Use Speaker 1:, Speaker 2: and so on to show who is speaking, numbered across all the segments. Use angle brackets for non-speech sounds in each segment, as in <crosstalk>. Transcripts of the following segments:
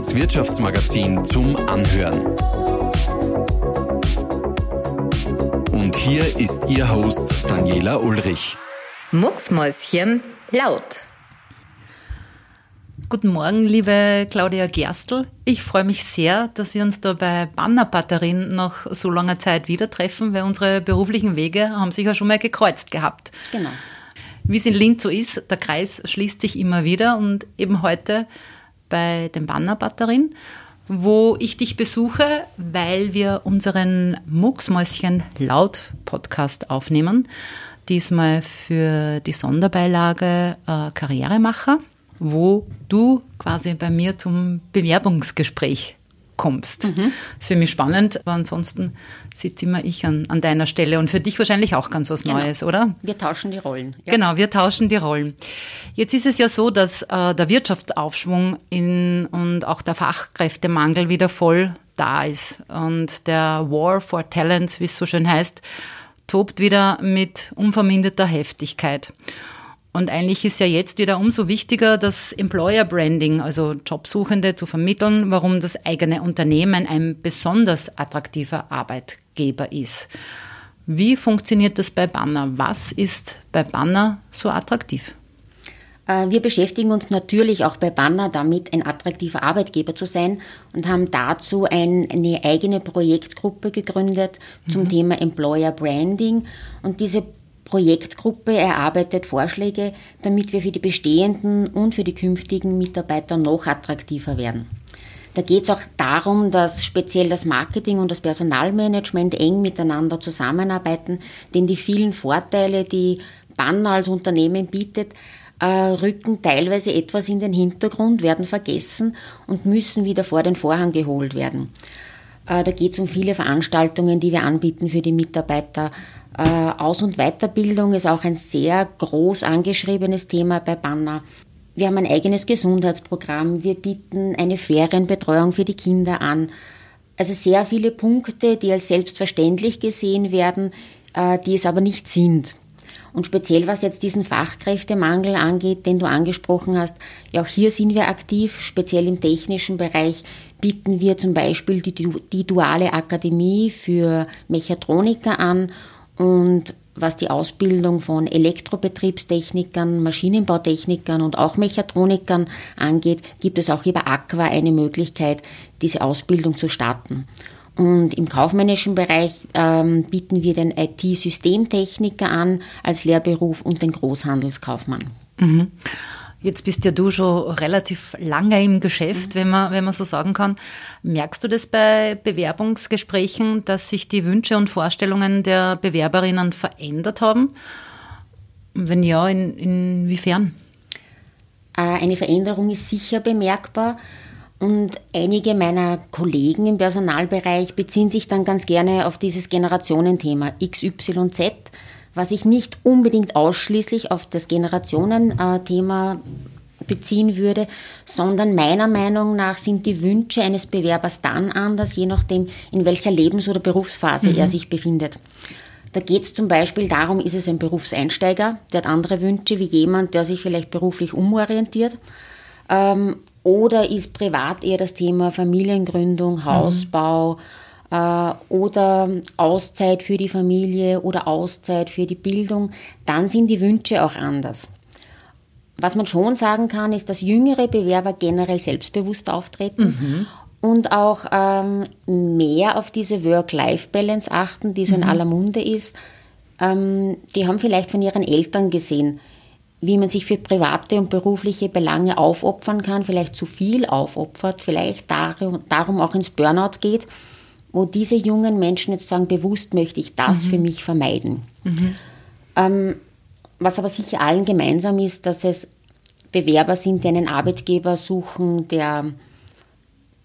Speaker 1: das Wirtschaftsmagazin zum Anhören. Und hier ist Ihr Host Daniela Ulrich.
Speaker 2: Mucksmäuschen laut.
Speaker 3: Guten Morgen, liebe Claudia Gerstl. Ich freue mich sehr, dass wir uns da bei Banner Batterien nach so langer Zeit wieder treffen, weil unsere beruflichen Wege haben sich ja schon mal gekreuzt gehabt.
Speaker 2: Genau.
Speaker 3: Wie es in Linz so ist, der Kreis schließt sich immer wieder und eben heute bei den Banner Batterien, wo ich dich besuche, weil wir unseren Mucksmäuschen laut Podcast aufnehmen. Diesmal für die Sonderbeilage äh, Karrieremacher wo du quasi bei mir zum Bewerbungsgespräch kommst. Mhm. Das ist für mich spannend, aber ansonsten sitze immer ich an, an deiner Stelle und für dich wahrscheinlich auch ganz was genau. Neues, oder?
Speaker 2: Wir tauschen die Rollen.
Speaker 3: Ja. Genau, wir tauschen die Rollen. Jetzt ist es ja so, dass äh, der Wirtschaftsaufschwung in, und auch der Fachkräftemangel wieder voll da ist und der War for Talent, wie es so schön heißt, tobt wieder mit unverminderter Heftigkeit. Und eigentlich ist ja jetzt wieder umso wichtiger, das Employer Branding, also Jobsuchende zu vermitteln, warum das eigene Unternehmen ein besonders attraktiver Arbeitgeber ist. Wie funktioniert das bei Banner? Was ist bei Banner so attraktiv?
Speaker 2: Äh, wir beschäftigen uns natürlich auch bei Banner damit, ein attraktiver Arbeitgeber zu sein und haben dazu ein, eine eigene Projektgruppe gegründet zum mhm. Thema Employer Branding. Und diese Projektgruppe erarbeitet Vorschläge, damit wir für die bestehenden und für die künftigen Mitarbeiter noch attraktiver werden. Da geht es auch darum, dass speziell das Marketing und das Personalmanagement eng miteinander zusammenarbeiten, denn die vielen Vorteile, die Banner als Unternehmen bietet, äh, rücken teilweise etwas in den Hintergrund, werden vergessen und müssen wieder vor den Vorhang geholt werden. Äh, da geht es um viele Veranstaltungen, die wir anbieten für die Mitarbeiter, Aus- und Weiterbildung ist auch ein sehr groß angeschriebenes Thema bei Banner. Wir haben ein eigenes Gesundheitsprogramm. Wir bieten eine Ferienbetreuung für die Kinder an. Also sehr viele Punkte, die als selbstverständlich gesehen werden, äh, die es aber nicht sind. Und speziell was jetzt diesen Fachkräftemangel angeht, den du angesprochen hast, ja auch hier sind wir aktiv, speziell im technischen Bereich bieten wir zum Beispiel die, die duale Akademie für Mechatroniker an und was die Ausbildung von Elektrobetriebstechnikern, Maschinenbautechnikern und auch Mechatronikern angeht, gibt es auch über Aqua eine Möglichkeit, diese Ausbildung zu starten. Und im kaufmännischen Bereich ähm, bieten wir den IT-Systemtechniker an als Lehrberuf und den Großhandelskaufmann.
Speaker 3: Mhm. Jetzt bist ja du schon relativ lange im Geschäft, wenn man, wenn man so sagen kann. Merkst du das bei Bewerbungsgesprächen, dass sich die Wünsche und Vorstellungen der Bewerberinnen verändert haben? Wenn ja, in, inwiefern?
Speaker 2: Äh, eine Veränderung ist sicher bemerkbar. Und einige meiner Kollegen im Personalbereich beziehen sich dann ganz gerne auf dieses Generationenthema XYZ was ich nicht unbedingt ausschließlich auf das Generationenthema beziehen würde, sondern meiner Meinung nach sind die Wünsche eines Bewerbers dann anders, je nachdem, in welcher Lebens- oder Berufsphase mhm. er sich befindet. Da geht es zum Beispiel darum, ist es ein Berufseinsteiger, der hat andere Wünsche wie jemand, der sich vielleicht beruflich umorientiert. Ähm, oder ist privat eher das Thema Familiengründung, mhm. Hausbau, mhm oder Auszeit für die Familie oder Auszeit für die Bildung, dann sind die Wünsche auch anders. Was man schon sagen kann, ist, dass jüngere Bewerber generell selbstbewusst auftreten mhm. und auch ähm, mehr auf diese Work-Life-Balance achten, die so mhm. in aller Munde ist. Ähm, die haben vielleicht von ihren Eltern gesehen, wie man sich für private und berufliche Belange aufopfern kann, vielleicht zu viel aufopfert, vielleicht darum, darum auch ins Burnout geht wo diese jungen Menschen jetzt sagen, bewusst möchte ich das mhm. für mich vermeiden. Mhm. Ähm, was aber sicher allen gemeinsam ist, dass es Bewerber sind, die einen Arbeitgeber suchen, der,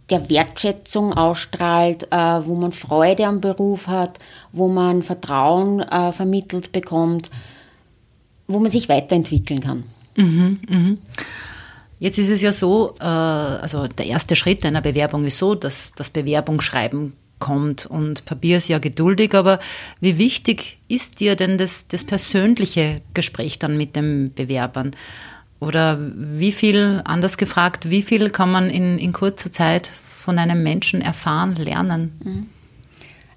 Speaker 2: der Wertschätzung ausstrahlt, äh, wo man Freude am Beruf hat, wo man Vertrauen äh, vermittelt bekommt, wo man sich weiterentwickeln kann.
Speaker 3: Mhm, mh. Jetzt ist es ja so, äh, also der erste Schritt einer Bewerbung ist so, dass das Bewerbungsschreiben kommt. Und Papier ist ja geduldig, aber wie wichtig ist dir denn das, das persönliche Gespräch dann mit den Bewerbern? Oder wie viel, anders gefragt, wie viel kann man in, in kurzer Zeit von einem Menschen erfahren, lernen?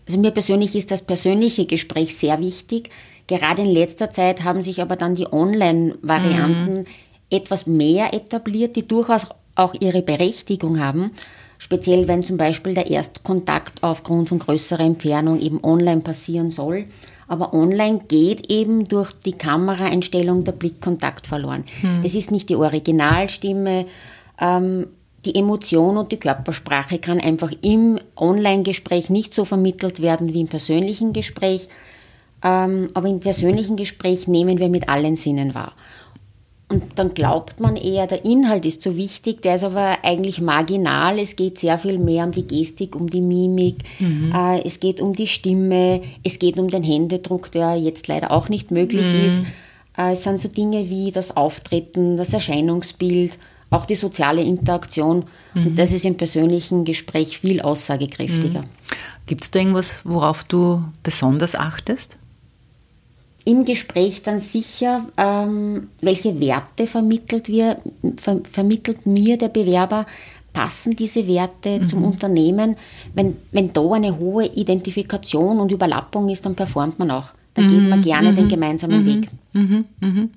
Speaker 2: Also mir persönlich ist das persönliche Gespräch sehr wichtig. Gerade in letzter Zeit haben sich aber dann die Online-Varianten mhm. etwas mehr etabliert, die durchaus auch ihre Berechtigung haben. Speziell wenn zum Beispiel der Erstkontakt aufgrund von größerer Entfernung eben online passieren soll. Aber online geht eben durch die Kameraeinstellung der Blickkontakt verloren. Hm. Es ist nicht die Originalstimme. Ähm, die Emotion und die Körpersprache kann einfach im Online-Gespräch nicht so vermittelt werden wie im persönlichen Gespräch. Ähm, aber im persönlichen Gespräch nehmen wir mit allen Sinnen wahr. Und dann glaubt man eher, der Inhalt ist so wichtig, der ist aber eigentlich marginal. Es geht sehr viel mehr um die Gestik, um die Mimik, mhm. äh, es geht um die Stimme, es geht um den Händedruck, der jetzt leider auch nicht möglich mhm. ist. Äh, es sind so Dinge wie das Auftreten, das Erscheinungsbild, auch die soziale Interaktion. Mhm. Und das ist im persönlichen Gespräch viel aussagekräftiger. Mhm.
Speaker 3: Gibt es da irgendwas, worauf du besonders achtest?
Speaker 2: Im Gespräch dann sicher, ähm, welche Werte vermittelt, wir, ver, vermittelt mir der Bewerber, passen diese Werte mhm. zum Unternehmen. Wenn, wenn da eine hohe Identifikation und Überlappung ist, dann performt man auch. Dann mhm. geht man gerne mhm. den gemeinsamen Weg.
Speaker 3: Mhm. Mhm.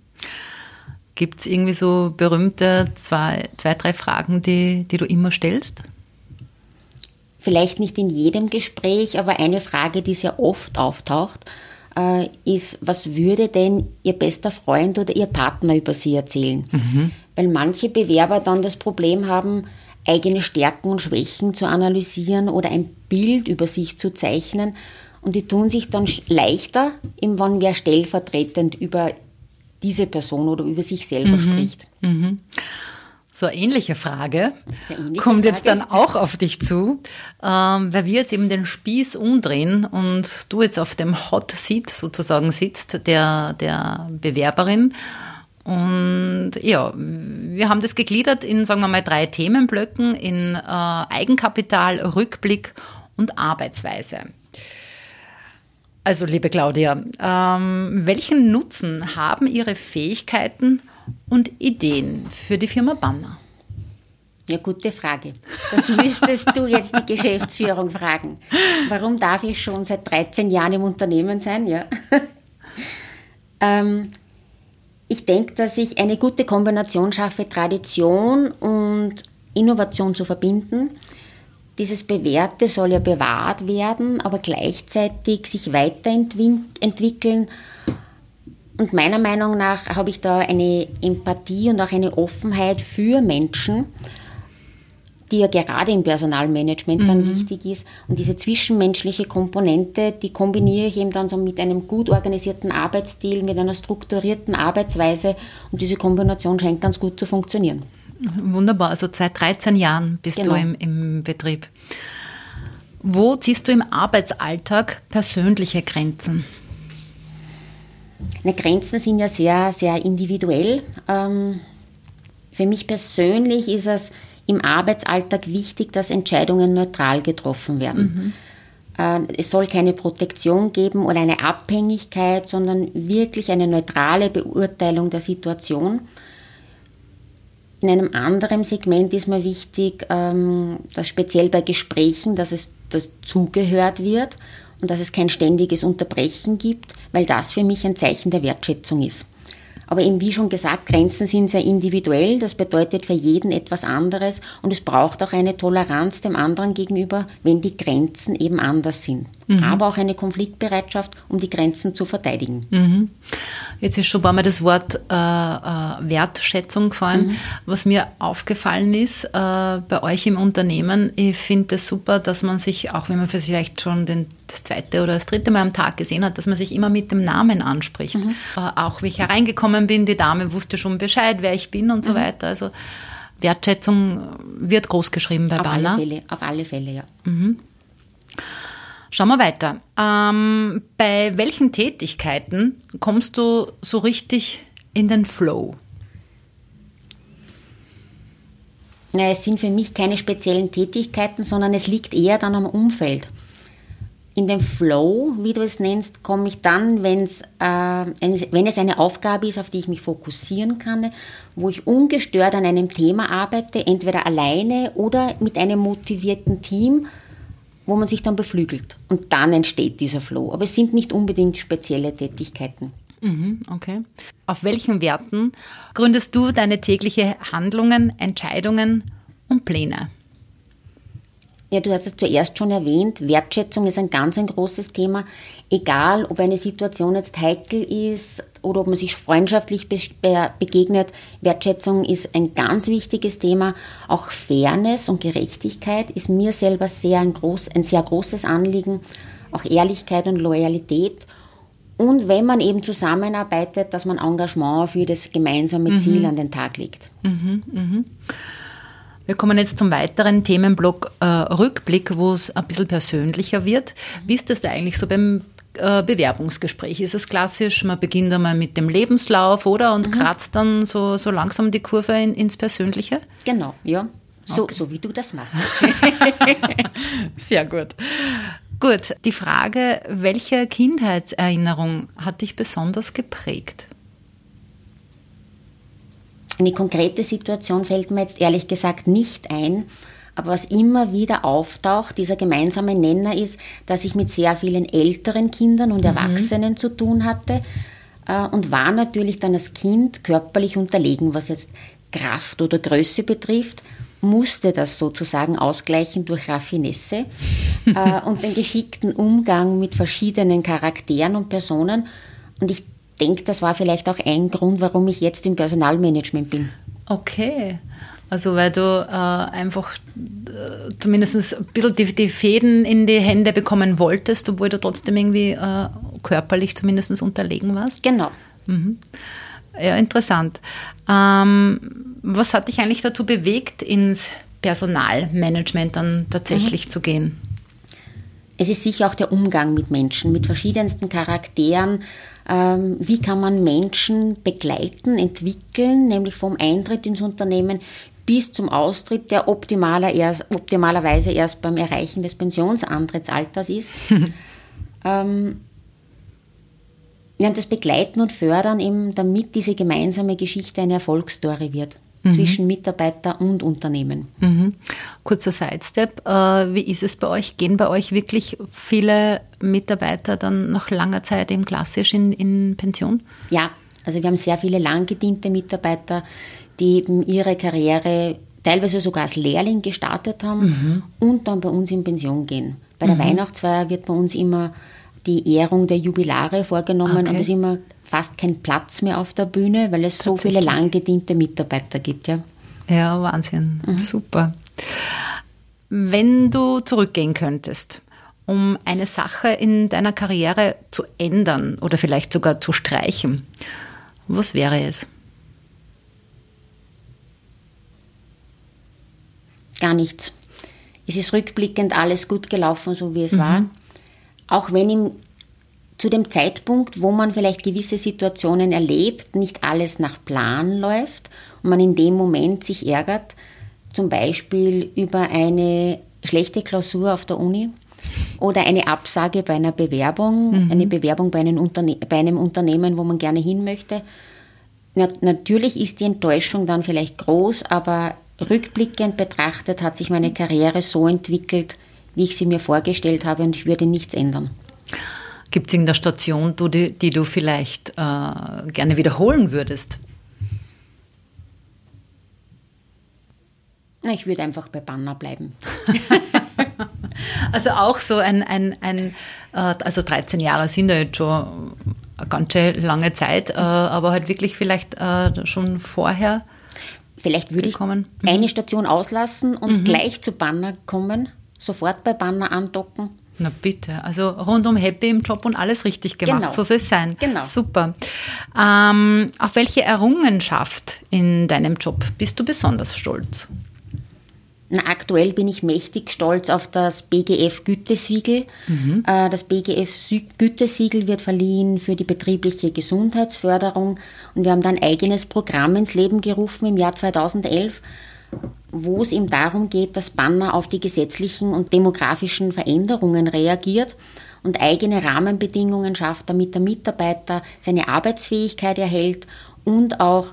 Speaker 3: Gibt es irgendwie so berühmte zwei, zwei, drei Fragen, die, die du immer stellst?
Speaker 2: Vielleicht nicht in jedem Gespräch, aber eine Frage, die sehr oft auftaucht, äh, ist, was würde denn Ihr bester Freund oder Ihr Partner über Sie erzählen? Mhm. Weil manche Bewerber dann das Problem haben, eigene Stärken und Schwächen zu analysieren oder ein Bild über sich zu zeichnen. Und die tun sich dann leichter, wenn wer stellvertretend über diese Person oder über sich selber mhm. spricht.
Speaker 3: Mhm. So eine ähnliche Frage ähnliche kommt jetzt Frage. dann auch auf dich zu, ähm, weil wir jetzt eben den Spieß umdrehen und du jetzt auf dem Hot Seat sozusagen sitzt, der, der Bewerberin. Und ja, wir haben das gegliedert in, sagen wir mal, drei Themenblöcken, in äh, Eigenkapital, Rückblick und Arbeitsweise. Also, liebe Claudia, ähm, welchen Nutzen haben Ihre Fähigkeiten und Ideen für die Firma Banner?
Speaker 2: Ja, gute Frage. Das müsstest du jetzt die Geschäftsführung fragen. Warum darf ich schon seit 13 Jahren im Unternehmen sein? Ja. <laughs> ähm, ich denke, dass ich eine gute Kombination schaffe, Tradition und Innovation zu verbinden. Dieses Bewährte soll ja bewahrt werden, aber gleichzeitig sich weiterentwickeln und meiner Meinung nach habe ich da eine Empathie und auch eine Offenheit für Menschen, die ja gerade im Personalmanagement dann mhm. wichtig ist. Und diese zwischenmenschliche Komponente, die kombiniere ich eben dann so mit einem gut organisierten Arbeitsstil, mit einer strukturierten Arbeitsweise. Und diese Kombination scheint ganz gut zu funktionieren.
Speaker 3: Wunderbar, also seit 13 Jahren bist genau. du im, im Betrieb. Wo ziehst du im Arbeitsalltag persönliche Grenzen?
Speaker 2: Ne, Grenzen sind ja sehr, sehr individuell. Ähm, für mich persönlich ist es im Arbeitsalltag wichtig, dass Entscheidungen neutral getroffen werden. Mhm. Äh, es soll keine Protektion geben oder eine Abhängigkeit, sondern wirklich eine neutrale Beurteilung der Situation. In einem anderen Segment ist mir wichtig, ähm, dass speziell bei Gesprächen, dass es dass zugehört wird und dass es kein ständiges Unterbrechen gibt, weil das für mich ein Zeichen der Wertschätzung ist. Aber eben wie schon gesagt, Grenzen sind sehr individuell. Das bedeutet für jeden etwas anderes und es braucht auch eine Toleranz dem anderen gegenüber, wenn die Grenzen eben anders sind. Mhm. Aber auch eine Konfliktbereitschaft, um die Grenzen zu verteidigen.
Speaker 3: Mhm. Jetzt ist schon ein paar Mal das Wort äh, äh, Wertschätzung gefallen. Mhm. Was mir aufgefallen ist äh, bei euch im Unternehmen, ich finde es das super, dass man sich, auch wenn man vielleicht schon den, das zweite oder das dritte Mal am Tag gesehen hat, dass man sich immer mit dem Namen anspricht. Mhm. Äh, auch wie ich hereingekommen bin, die Dame wusste schon Bescheid, wer ich bin und so mhm. weiter. Also Wertschätzung wird groß geschrieben bei
Speaker 2: auf
Speaker 3: Banner.
Speaker 2: Alle Fälle, auf alle Fälle, ja.
Speaker 3: Mhm. Schauen wir weiter. Ähm, bei welchen Tätigkeiten kommst du so richtig in den Flow?
Speaker 2: Ja, es sind für mich keine speziellen Tätigkeiten, sondern es liegt eher dann am Umfeld. In den Flow, wie du es nennst, komme ich dann, wenn's, äh, wenn es eine Aufgabe ist, auf die ich mich fokussieren kann, wo ich ungestört an einem Thema arbeite, entweder alleine oder mit einem motivierten Team, wo man sich dann beflügelt. Und dann entsteht dieser Flow. Aber es sind nicht unbedingt spezielle Tätigkeiten.
Speaker 3: Mhm, okay. Auf welchen Werten gründest du deine tägliche Handlungen, Entscheidungen und Pläne?
Speaker 2: Ja, du hast es zuerst schon erwähnt, Wertschätzung ist ein ganz ein großes Thema. Egal, ob eine Situation jetzt heikel ist oder ob man sich freundschaftlich begegnet, Wertschätzung ist ein ganz wichtiges Thema. Auch Fairness und Gerechtigkeit ist mir selber sehr ein, groß, ein sehr großes Anliegen. Auch Ehrlichkeit und Loyalität. Und wenn man eben zusammenarbeitet, dass man Engagement für das gemeinsame Ziel mhm. an den Tag legt. Mhm, mh.
Speaker 3: Wir kommen jetzt zum weiteren Themenblock äh, Rückblick, wo es ein bisschen persönlicher wird. Wie ist das da eigentlich so beim äh, Bewerbungsgespräch? Ist es klassisch, man beginnt einmal mit dem Lebenslauf oder und mhm. kratzt dann so, so langsam die Kurve in, ins Persönliche?
Speaker 2: Genau, ja. So, okay. so wie du das machst. <laughs>
Speaker 3: Sehr gut. Gut, die Frage, welche Kindheitserinnerung hat dich besonders geprägt?
Speaker 2: Eine konkrete Situation fällt mir jetzt ehrlich gesagt nicht ein. Aber was immer wieder auftaucht, dieser gemeinsame Nenner ist, dass ich mit sehr vielen älteren Kindern und mhm. Erwachsenen zu tun hatte äh, und war natürlich dann als Kind körperlich unterlegen, was jetzt Kraft oder Größe betrifft, musste das sozusagen ausgleichen durch Raffinesse <laughs> äh, und den geschickten Umgang mit verschiedenen Charakteren und Personen. Und ich denke, das war vielleicht auch ein Grund, warum ich jetzt im Personalmanagement bin.
Speaker 3: Okay. Also weil du äh, einfach äh, zumindest ein bisschen die, die, Fäden in die Hände bekommen wolltest, obwohl du trotzdem irgendwie äh, körperlich zumindest unterlegen warst?
Speaker 2: Genau.
Speaker 3: Mhm. Ja, interessant. Ähm, was hat dich eigentlich dazu bewegt, ins Personalmanagement dann tatsächlich mhm. zu gehen?
Speaker 2: Es ist sicher auch der Umgang mit Menschen, mit verschiedensten Charakteren, ähm, wie kann man Menschen begleiten, entwickeln, nämlich vom Eintritt ins Unternehmen bis zum Austritt, der optimaler erst, optimalerweise erst beim Erreichen des Pensionsantrittsalters ist. <laughs> ähm, ja, das Begleiten und Fördern eben, damit diese gemeinsame Geschichte eine Erfolgsstory wird mhm. zwischen Mitarbeiter und Unternehmen.
Speaker 3: Mhm. Kurzer Sidestep, äh, wie ist es bei euch? Gehen bei euch wirklich viele Mitarbeiter dann nach langer Zeit eben klassisch in, in Pension?
Speaker 2: Ja, also wir haben sehr viele lang gediente Mitarbeiter, die eben ihre Karriere teilweise sogar als Lehrling gestartet haben mhm. und dann bei uns in Pension gehen. Bei der mhm. Weihnachtsfeier wird bei uns immer die Ehrung der Jubilare vorgenommen okay. und es ist immer fast kein Platz mehr auf der Bühne, weil es so viele lang gediente Mitarbeiter gibt. Ja,
Speaker 3: ja Wahnsinn. Mhm. Super. Wenn du zurückgehen könntest, um eine Sache in deiner Karriere zu ändern oder vielleicht sogar zu streichen, was wäre es?
Speaker 2: Gar nichts. Es ist rückblickend alles gut gelaufen, so wie es mhm. war. Auch wenn im zu dem Zeitpunkt, wo man vielleicht gewisse Situationen erlebt, nicht alles nach Plan läuft und man in dem Moment sich ärgert, zum Beispiel über eine schlechte Klausur auf der Uni oder eine Absage bei einer Bewerbung, mhm. eine Bewerbung bei einem, Unterne bei einem Unternehmen, wo man gerne hin möchte. Na, natürlich ist die Enttäuschung dann vielleicht groß, aber rückblickend betrachtet hat sich meine Karriere so entwickelt, wie ich sie mir vorgestellt habe und ich würde nichts ändern.
Speaker 3: Gibt es irgendeine Station, die, die du vielleicht äh, gerne wiederholen würdest?
Speaker 2: Ich würde einfach bei Banner bleiben. <laughs>
Speaker 3: also auch so ein, ein, ein äh, also 13 Jahre sind ja jetzt schon eine ganz schön lange Zeit, äh, aber halt wirklich vielleicht äh, schon vorher.
Speaker 2: Vielleicht würde gekommen. ich eine Station auslassen und mhm. gleich zu Banner kommen, sofort bei Banner andocken
Speaker 3: na bitte, also rundum happy im Job und alles richtig gemacht. Genau. So soll es sein.
Speaker 2: Genau.
Speaker 3: Super. Ähm, auf welche Errungenschaft in deinem Job bist du besonders stolz?
Speaker 2: Na, aktuell bin ich mächtig stolz auf das BGF Gütesiegel. Mhm. Äh, das BGF Gütesiegel wird verliehen für die betriebliche Gesundheitsförderung und wir haben dann ein eigenes Programm ins Leben gerufen im Jahr 2011 wo es eben darum geht, dass Banner auf die gesetzlichen und demografischen Veränderungen reagiert und eigene Rahmenbedingungen schafft, damit der Mitarbeiter seine Arbeitsfähigkeit erhält und auch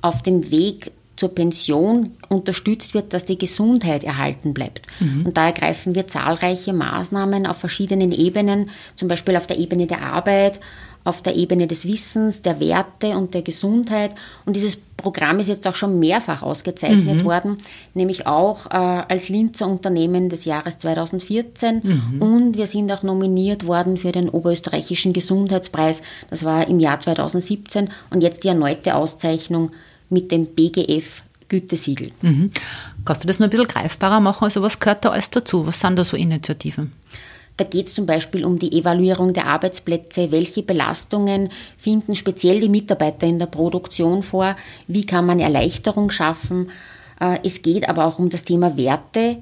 Speaker 2: auf dem Weg zur Pension unterstützt wird, dass die Gesundheit erhalten bleibt. Mhm. Und da ergreifen wir zahlreiche Maßnahmen auf verschiedenen Ebenen, zum Beispiel auf der Ebene der Arbeit, auf der Ebene des Wissens, der Werte und der Gesundheit. Und dieses Programm ist jetzt auch schon mehrfach ausgezeichnet mhm. worden, nämlich auch äh, als Linzer Unternehmen des Jahres 2014. Mhm. Und wir sind auch nominiert worden für den Oberösterreichischen Gesundheitspreis. Das war im Jahr 2017 und jetzt die erneute Auszeichnung mit dem BGF Gütesiegel.
Speaker 3: Mhm. Kannst du das noch ein bisschen greifbarer machen? Also was gehört da alles dazu? Was sind da so Initiativen?
Speaker 2: Da geht es zum Beispiel um die Evaluierung der Arbeitsplätze. Welche Belastungen finden speziell die Mitarbeiter in der Produktion vor? Wie kann man Erleichterung schaffen? Äh, es geht aber auch um das Thema Werte.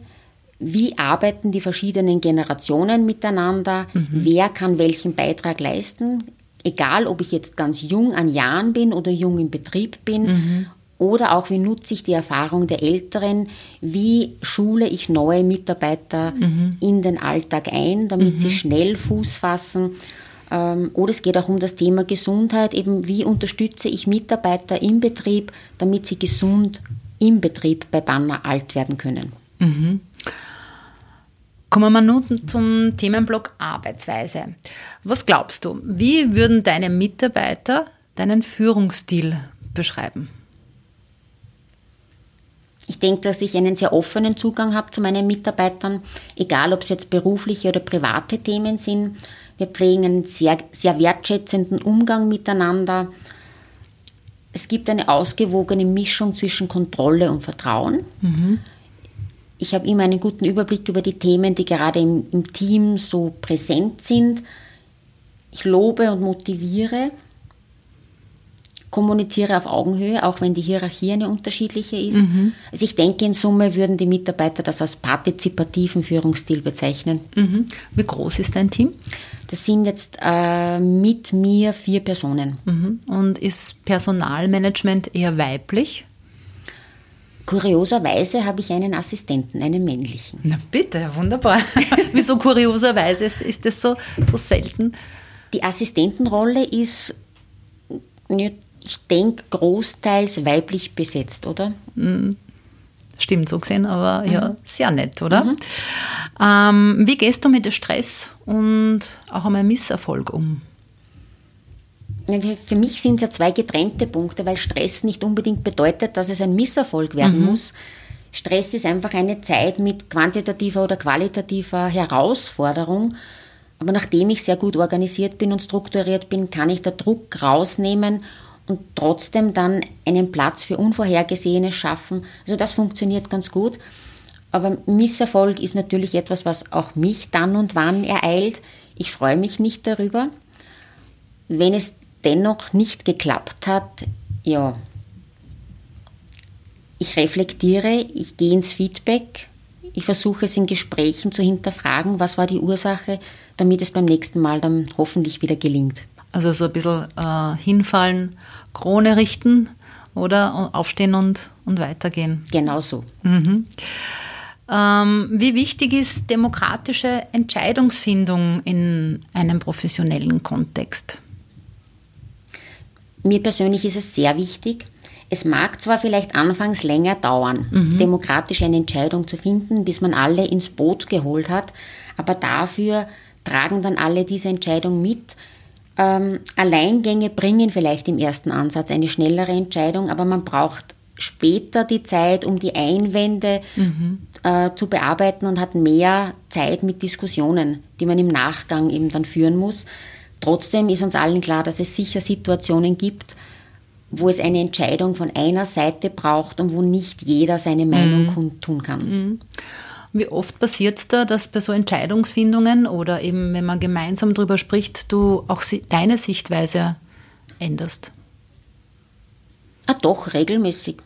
Speaker 2: Wie arbeiten die verschiedenen Generationen miteinander? Mhm. Wer kann welchen Beitrag leisten? Egal, ob ich jetzt ganz jung an Jahren bin oder jung im Betrieb bin mhm. Oder auch, wie nutze ich die Erfahrung der Älteren? Wie schule ich neue Mitarbeiter mhm. in den Alltag ein, damit mhm. sie schnell Fuß fassen? Ähm, oder es geht auch um das Thema Gesundheit. Eben, wie unterstütze ich Mitarbeiter im Betrieb, damit sie gesund im Betrieb bei Banner alt werden können?
Speaker 3: Mhm. Kommen wir nun zum Themenblock Arbeitsweise. Was glaubst du, wie würden deine Mitarbeiter deinen Führungsstil beschreiben?
Speaker 2: Ich denke, dass ich einen sehr offenen Zugang habe zu meinen Mitarbeitern, egal ob es jetzt berufliche oder private Themen sind. Wir pflegen einen sehr, sehr wertschätzenden Umgang miteinander. Es gibt eine ausgewogene Mischung zwischen Kontrolle und Vertrauen. Mhm. Ich habe immer einen guten Überblick über die Themen, die gerade im, im Team so präsent sind. Ich lobe und motiviere kommuniziere auf Augenhöhe, auch wenn die Hierarchie eine unterschiedliche ist. Mhm. Also ich denke, in Summe würden die Mitarbeiter das als partizipativen Führungsstil bezeichnen.
Speaker 3: Mhm. Wie groß ist dein Team?
Speaker 2: Das sind jetzt äh, mit mir vier Personen.
Speaker 3: Mhm. Und ist Personalmanagement eher weiblich?
Speaker 2: Kurioserweise habe ich einen Assistenten, einen männlichen.
Speaker 3: Na bitte, wunderbar. <laughs> Wieso kurioserweise ist, ist das so, so selten?
Speaker 2: Die Assistentenrolle ist ich denke, großteils weiblich besetzt, oder?
Speaker 3: Mm, stimmt, so gesehen, aber mhm. ja, sehr nett, oder? Mhm. Ähm, wie gehst du mit Stress und auch einmal Misserfolg um?
Speaker 2: Für mich sind es ja zwei getrennte Punkte, weil Stress nicht unbedingt bedeutet, dass es ein Misserfolg werden mhm. muss. Stress ist einfach eine Zeit mit quantitativer oder qualitativer Herausforderung. Aber nachdem ich sehr gut organisiert bin und strukturiert bin, kann ich da Druck rausnehmen und trotzdem dann einen Platz für Unvorhergesehenes schaffen. Also das funktioniert ganz gut. Aber Misserfolg ist natürlich etwas, was auch mich dann und wann ereilt. Ich freue mich nicht darüber. Wenn es dennoch nicht geklappt hat, ja, ich reflektiere, ich gehe ins Feedback, ich versuche es in Gesprächen zu hinterfragen, was war die Ursache, damit es beim nächsten Mal dann hoffentlich wieder gelingt.
Speaker 3: Also so ein bisschen äh, hinfallen, Krone richten oder aufstehen und, und weitergehen.
Speaker 2: Genau so.
Speaker 3: Mhm. Ähm, wie wichtig ist demokratische Entscheidungsfindung in einem professionellen Kontext?
Speaker 2: Mir persönlich ist es sehr wichtig. Es mag zwar vielleicht anfangs länger dauern, mhm. demokratisch eine Entscheidung zu finden, bis man alle ins Boot geholt hat, aber dafür tragen dann alle diese Entscheidung mit, ähm, Alleingänge bringen vielleicht im ersten Ansatz eine schnellere Entscheidung, aber man braucht später die Zeit, um die Einwände mhm. äh, zu bearbeiten und hat mehr Zeit mit Diskussionen, die man im Nachgang eben dann führen muss. Trotzdem ist uns allen klar, dass es sicher Situationen gibt, wo es eine Entscheidung von einer Seite braucht und wo nicht jeder seine Meinung mhm. kundtun kann. Mhm.
Speaker 3: Wie oft passiert es da, dass bei so Entscheidungsfindungen oder eben, wenn man gemeinsam darüber spricht, du auch deine Sichtweise änderst?
Speaker 2: Ah, doch, regelmäßig.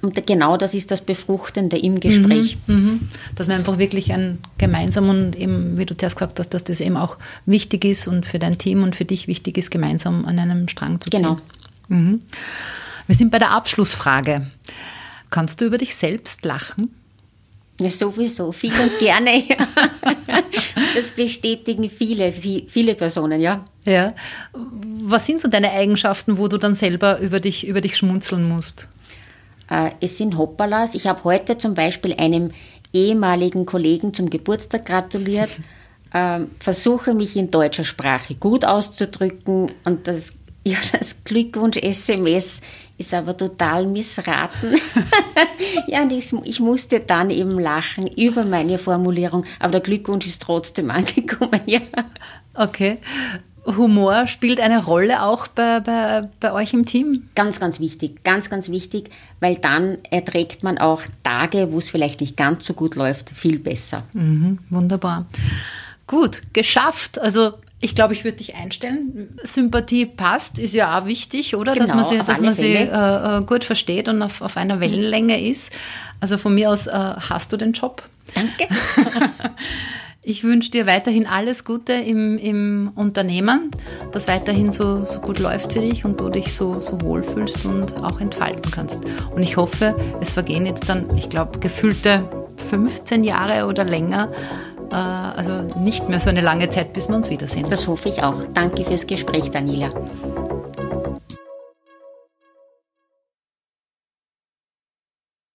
Speaker 2: Und genau das ist das Befruchtende im Gespräch.
Speaker 3: Mhm, mhm. Dass man einfach wirklich ein gemeinsam und eben, wie du zuerst gesagt hast, dass das eben auch wichtig ist und für dein Team und für dich wichtig ist, gemeinsam an einem Strang zu ziehen.
Speaker 2: Genau.
Speaker 3: Mhm. Wir sind bei der Abschlussfrage. Kannst du über dich selbst lachen?
Speaker 2: Ja, sowieso, viel und gerne. <laughs> das bestätigen viele, viele Personen, ja.
Speaker 3: Ja. Was sind so deine Eigenschaften, wo du dann selber über dich, über dich schmunzeln musst?
Speaker 2: Äh, es sind Hoppalas. Ich habe heute zum Beispiel einem ehemaligen Kollegen zum Geburtstag gratuliert, <laughs> ähm, versuche mich in deutscher Sprache gut auszudrücken und das, <laughs> ja, das Glückwunsch-SMS ist aber total missraten. <laughs> ja, und ich, ich, musste dann eben lachen über meine Formulierung, aber der Glückwunsch ist trotzdem <laughs> angekommen, ja.
Speaker 3: Okay. Humor spielt eine Rolle auch bei, bei, bei euch im Team?
Speaker 2: Ganz, ganz wichtig, ganz, ganz wichtig, weil dann erträgt man auch Tage, wo es vielleicht nicht ganz so gut läuft, viel besser.
Speaker 3: Mhm, wunderbar. Gut, geschafft. Also ich glaube, ich würde dich einstellen. Sympathie passt, ist ja auch wichtig, oder? Genau, dass man sie, dass man sie äh, äh, gut versteht und auf, auf einer Wellenlänge ist. Also von mir aus äh, hast du den Job.
Speaker 2: Danke. <laughs>
Speaker 3: Ich wünsche dir weiterhin alles Gute im, im Unternehmen, dass weiterhin so, so gut läuft für dich und du dich so, so wohlfühlst und auch entfalten kannst. Und ich hoffe, es vergehen jetzt dann, ich glaube, gefühlte 15 Jahre oder länger, also nicht mehr so eine lange Zeit, bis wir uns wiedersehen.
Speaker 2: Das hoffe ich auch. Danke fürs Gespräch, Daniela.